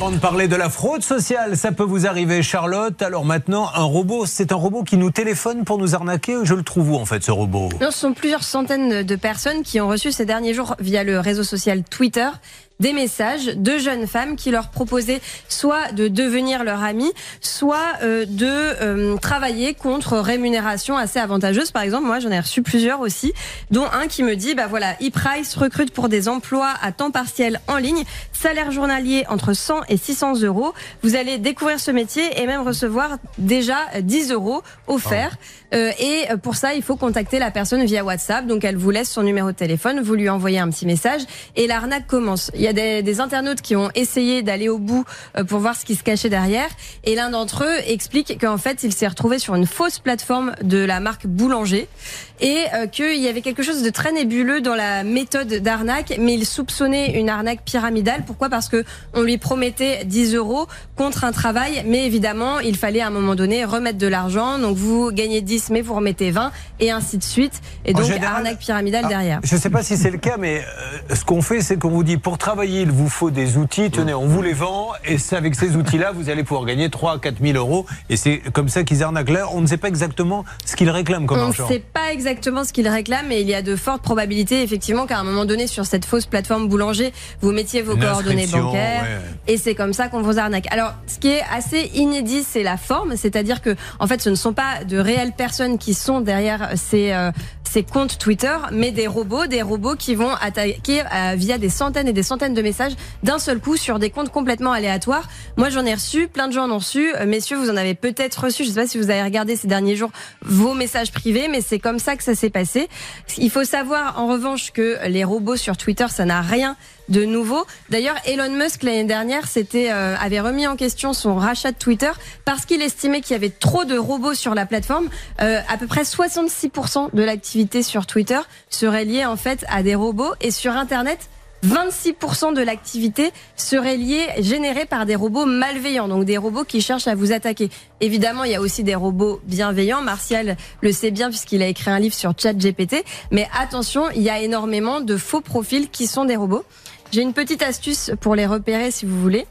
Avant de parler de la fraude sociale, ça peut vous arriver, Charlotte. Alors maintenant, un robot, c'est un robot qui nous téléphone pour nous arnaquer. Je le trouve où en fait, ce robot? Ce sont plusieurs centaines de personnes qui ont reçu ces derniers jours via le réseau social Twitter des messages de jeunes femmes qui leur proposaient soit de devenir leur amie, soit euh, de euh, travailler contre rémunération assez avantageuse. Par exemple, moi, j'en ai reçu plusieurs aussi, dont un qui me dit, bah voilà, e-Price recrute pour des emplois à temps partiel en ligne, salaire journalier entre 100 et 600 euros. Vous allez découvrir ce métier et même recevoir déjà 10 euros offerts. Euh, et pour ça, il faut contacter la personne via WhatsApp. Donc, elle vous laisse son numéro de téléphone, vous lui envoyez un petit message et l'arnaque commence. Il y a des, des internautes qui ont essayé d'aller au bout euh, pour voir ce qui se cachait derrière. Et l'un d'entre eux explique qu'en fait, il s'est retrouvé sur une fausse plateforme de la marque Boulanger et euh, qu'il y avait quelque chose de très nébuleux dans la méthode d'arnaque, mais il soupçonnait une arnaque pyramidale. Pourquoi? Parce que on lui promettait 10 euros contre un travail, mais évidemment, il fallait à un moment donné remettre de l'argent. Donc vous gagnez 10, mais vous remettez 20, et ainsi de suite. Et donc arnaque pyramidale ah, derrière. Je ne sais pas si c'est le cas, mais euh, ce qu'on fait, c'est qu'on vous dit pour travailler, il vous faut des outils. Tenez, on vous les vend, et c'est avec ces outils-là, vous allez pouvoir gagner 3 à 4 000 euros. Et c'est comme ça qu'ils arnaquent. Là, on ne sait pas exactement ce qu'ils réclament comme on argent. On ne sait pas exactement ce qu'ils réclament, mais il y a de fortes probabilités, effectivement, qu'à un moment donné, sur cette fausse plateforme boulanger, vous mettiez vos Une coordonnées bancaires, ouais. et c'est comme ça qu'on vous arnaque. Alors, ce qui est assez inédit, c'est la forme, c'est-à-dire que, en fait, ce ne sont pas de réelles personnes qui sont derrière ces, euh, ces comptes Twitter, mais des robots, des robots qui vont attaquer euh, via des centaines et des centaines de messages d'un seul coup sur des comptes complètement aléatoires. Moi, j'en ai reçu, plein de gens en ont reçu. Euh, Messieurs, vous en avez peut-être reçu. Je ne sais pas si vous avez regardé ces derniers jours vos messages privés, mais c'est comme ça que ça s'est passé. Il faut savoir, en revanche, que les robots sur Twitter, ça n'a rien de nouveau. D'ailleurs, Elon Musk l'année dernière s'était euh, avait remis en question son rachat de Twitter parce qu'il estimait qu'il y avait trop de robots sur la plateforme. Euh, à peu près 66% de l'activité sur Twitter serait liée en fait à des robots et sur Internet. 26% de l'activité serait liée, générée par des robots malveillants, donc des robots qui cherchent à vous attaquer. Évidemment, il y a aussi des robots bienveillants. Martial le sait bien puisqu'il a écrit un livre sur ChatGPT. Mais attention, il y a énormément de faux profils qui sont des robots. J'ai une petite astuce pour les repérer si vous voulez.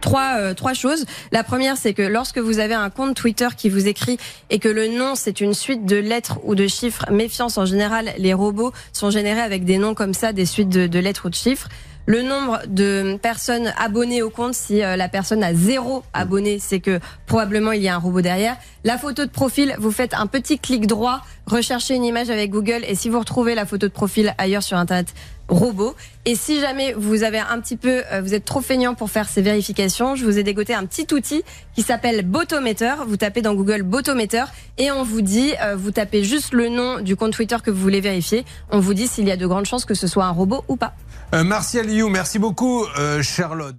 Trois, euh, trois choses. La première, c'est que lorsque vous avez un compte Twitter qui vous écrit et que le nom, c'est une suite de lettres ou de chiffres, méfiance en général, les robots sont générés avec des noms comme ça, des suites de, de lettres ou de chiffres. Le nombre de personnes abonnées au compte, si euh, la personne a zéro abonné, c'est que probablement il y a un robot derrière. La photo de profil, vous faites un petit clic droit, recherchez une image avec Google et si vous retrouvez la photo de profil ailleurs sur Internet, robot. Et si jamais vous avez un petit peu, euh, vous êtes trop feignant pour faire ces vérifications, je vous ai dégoté un petit outil qui s'appelle Botometer. Vous tapez dans Google Botometer et on vous dit, euh, vous tapez juste le nom du compte Twitter que vous voulez vérifier. On vous dit s'il y a de grandes chances que ce soit un robot ou pas. Euh, Martial You, merci beaucoup, euh, Charlotte.